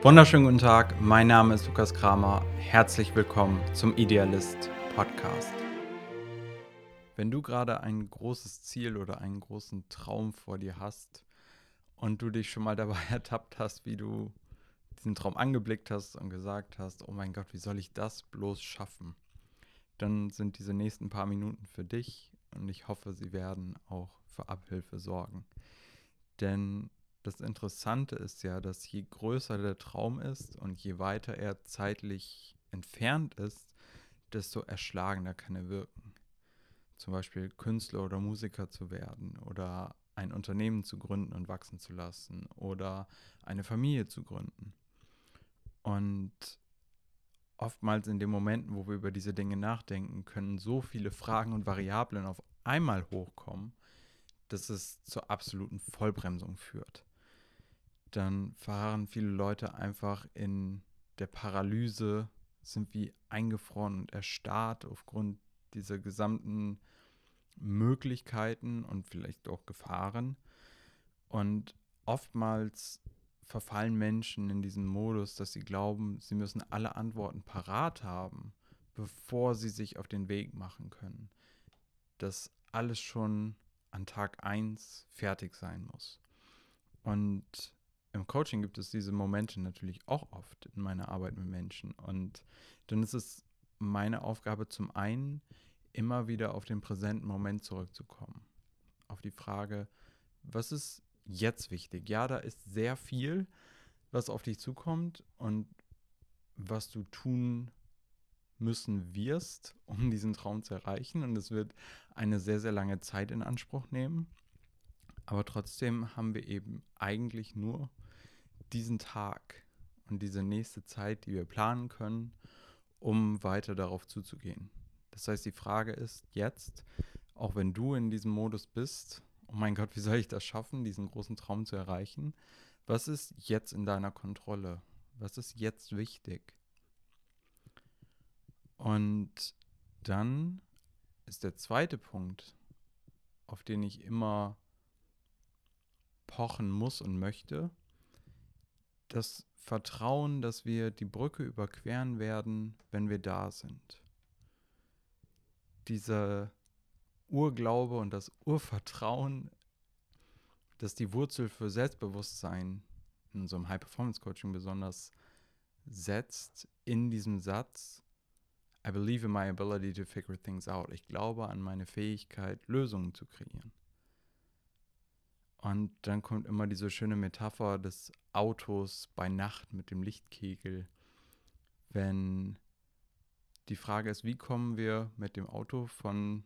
Wunderschönen guten Tag, mein Name ist Lukas Kramer. Herzlich willkommen zum Idealist Podcast. Wenn du gerade ein großes Ziel oder einen großen Traum vor dir hast und du dich schon mal dabei ertappt hast, wie du diesen Traum angeblickt hast und gesagt hast, oh mein Gott, wie soll ich das bloß schaffen? Dann sind diese nächsten paar Minuten für dich und ich hoffe, sie werden auch für Abhilfe sorgen. Denn das Interessante ist ja, dass je größer der Traum ist und je weiter er zeitlich entfernt ist, desto erschlagender kann er wirken. Zum Beispiel Künstler oder Musiker zu werden oder ein Unternehmen zu gründen und wachsen zu lassen oder eine Familie zu gründen. Und oftmals in den Momenten, wo wir über diese Dinge nachdenken, können so viele Fragen und Variablen auf einmal hochkommen, dass es zur absoluten Vollbremsung führt dann verharren viele Leute einfach in der Paralyse, sind wie eingefroren und erstarrt aufgrund dieser gesamten Möglichkeiten und vielleicht auch Gefahren. Und oftmals verfallen Menschen in diesen Modus, dass sie glauben, sie müssen alle Antworten parat haben, bevor sie sich auf den Weg machen können. Dass alles schon an Tag 1 fertig sein muss. Und im Coaching gibt es diese Momente natürlich auch oft in meiner Arbeit mit Menschen. Und dann ist es meine Aufgabe zum einen, immer wieder auf den präsenten Moment zurückzukommen. Auf die Frage, was ist jetzt wichtig? Ja, da ist sehr viel, was auf dich zukommt und was du tun müssen wirst, um diesen Traum zu erreichen. Und es wird eine sehr, sehr lange Zeit in Anspruch nehmen. Aber trotzdem haben wir eben eigentlich nur diesen Tag und diese nächste Zeit, die wir planen können, um weiter darauf zuzugehen. Das heißt, die Frage ist jetzt, auch wenn du in diesem Modus bist, oh mein Gott, wie soll ich das schaffen, diesen großen Traum zu erreichen? Was ist jetzt in deiner Kontrolle? Was ist jetzt wichtig? Und dann ist der zweite Punkt, auf den ich immer pochen muss und möchte, das Vertrauen, dass wir die Brücke überqueren werden, wenn wir da sind. Dieser Urglaube und das Urvertrauen, das die Wurzel für Selbstbewusstsein in einem High-Performance-Coaching besonders setzt, in diesem Satz, I believe in my ability to figure things out. Ich glaube an meine Fähigkeit, Lösungen zu kreieren. Und dann kommt immer diese schöne Metapher des Autos bei Nacht mit dem Lichtkegel. Wenn die Frage ist, wie kommen wir mit dem Auto von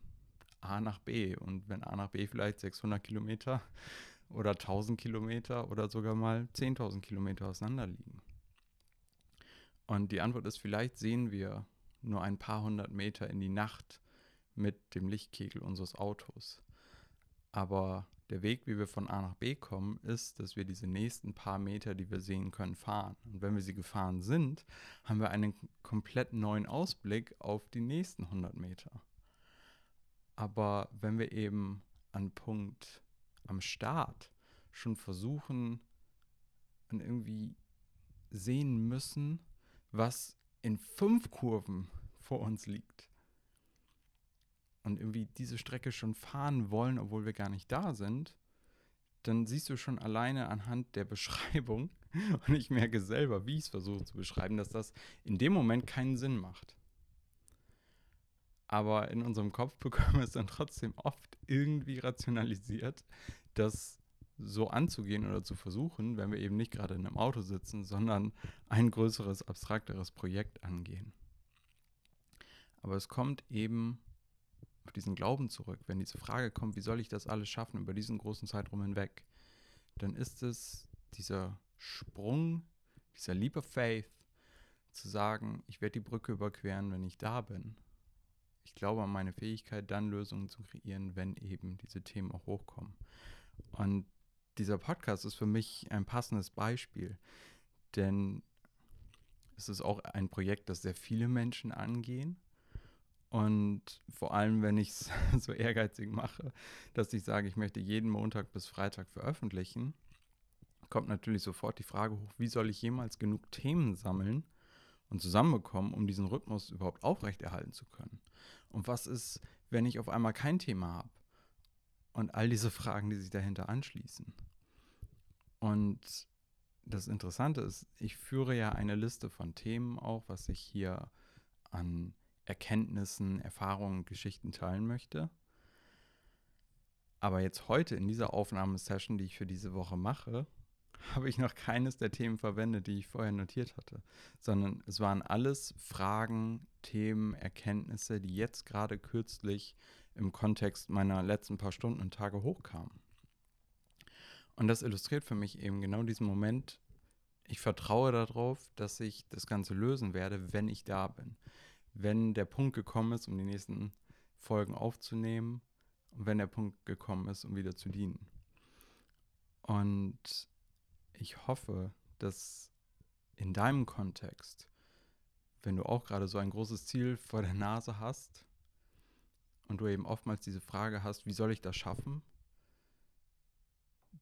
A nach B? Und wenn A nach B vielleicht 600 Kilometer oder 1000 Kilometer oder sogar mal 10.000 Kilometer auseinander liegen. Und die Antwort ist, vielleicht sehen wir nur ein paar hundert Meter in die Nacht mit dem Lichtkegel unseres Autos. Aber der Weg, wie wir von A nach B kommen, ist, dass wir diese nächsten paar Meter, die wir sehen können, fahren. Und wenn wir sie gefahren sind, haben wir einen komplett neuen Ausblick auf die nächsten 100 Meter. Aber wenn wir eben an Punkt am Start schon versuchen und irgendwie sehen müssen, was in fünf Kurven vor uns liegt, und irgendwie diese Strecke schon fahren wollen, obwohl wir gar nicht da sind, dann siehst du schon alleine anhand der Beschreibung, und ich merke selber, wie ich es versuche zu beschreiben, dass das in dem Moment keinen Sinn macht. Aber in unserem Kopf bekommen wir es dann trotzdem oft irgendwie rationalisiert, das so anzugehen oder zu versuchen, wenn wir eben nicht gerade in einem Auto sitzen, sondern ein größeres, abstrakteres Projekt angehen. Aber es kommt eben auf diesen Glauben zurück, wenn diese Frage kommt, wie soll ich das alles schaffen über diesen großen Zeitraum hinweg, dann ist es dieser Sprung, dieser Leap of Faith, zu sagen, ich werde die Brücke überqueren, wenn ich da bin. Ich glaube an meine Fähigkeit, dann Lösungen zu kreieren, wenn eben diese Themen auch hochkommen. Und dieser Podcast ist für mich ein passendes Beispiel, denn es ist auch ein Projekt, das sehr viele Menschen angehen und vor allem, wenn ich es so ehrgeizig mache, dass ich sage, ich möchte jeden Montag bis Freitag veröffentlichen, kommt natürlich sofort die Frage hoch, wie soll ich jemals genug Themen sammeln und zusammenbekommen, um diesen Rhythmus überhaupt aufrechterhalten zu können? Und was ist, wenn ich auf einmal kein Thema habe? Und all diese Fragen, die sich dahinter anschließen. Und das Interessante ist, ich führe ja eine Liste von Themen auch, was ich hier an Erkenntnissen, Erfahrungen, Geschichten teilen möchte. Aber jetzt heute in dieser Aufnahmesession, die ich für diese Woche mache, habe ich noch keines der Themen verwendet, die ich vorher notiert hatte, sondern es waren alles Fragen, Themen, Erkenntnisse, die jetzt gerade kürzlich im Kontext meiner letzten paar Stunden und Tage hochkamen. Und das illustriert für mich eben genau diesen Moment. Ich vertraue darauf, dass ich das Ganze lösen werde, wenn ich da bin. Wenn der Punkt gekommen ist, um die nächsten Folgen aufzunehmen und wenn der Punkt gekommen ist, um wieder zu dienen. Und ich hoffe, dass in deinem Kontext, wenn du auch gerade so ein großes Ziel vor der Nase hast und du eben oftmals diese Frage hast, wie soll ich das schaffen,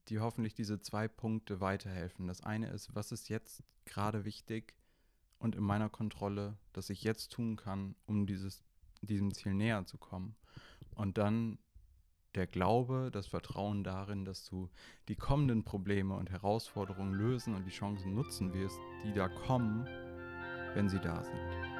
die hoffentlich diese zwei Punkte weiterhelfen. Das eine ist, was ist jetzt gerade wichtig und in meiner Kontrolle, dass ich jetzt tun kann, um dieses, diesem Ziel näher zu kommen. Und dann der Glaube, das Vertrauen darin, dass du die kommenden Probleme und Herausforderungen lösen und die Chancen nutzen wirst, die da kommen, wenn sie da sind.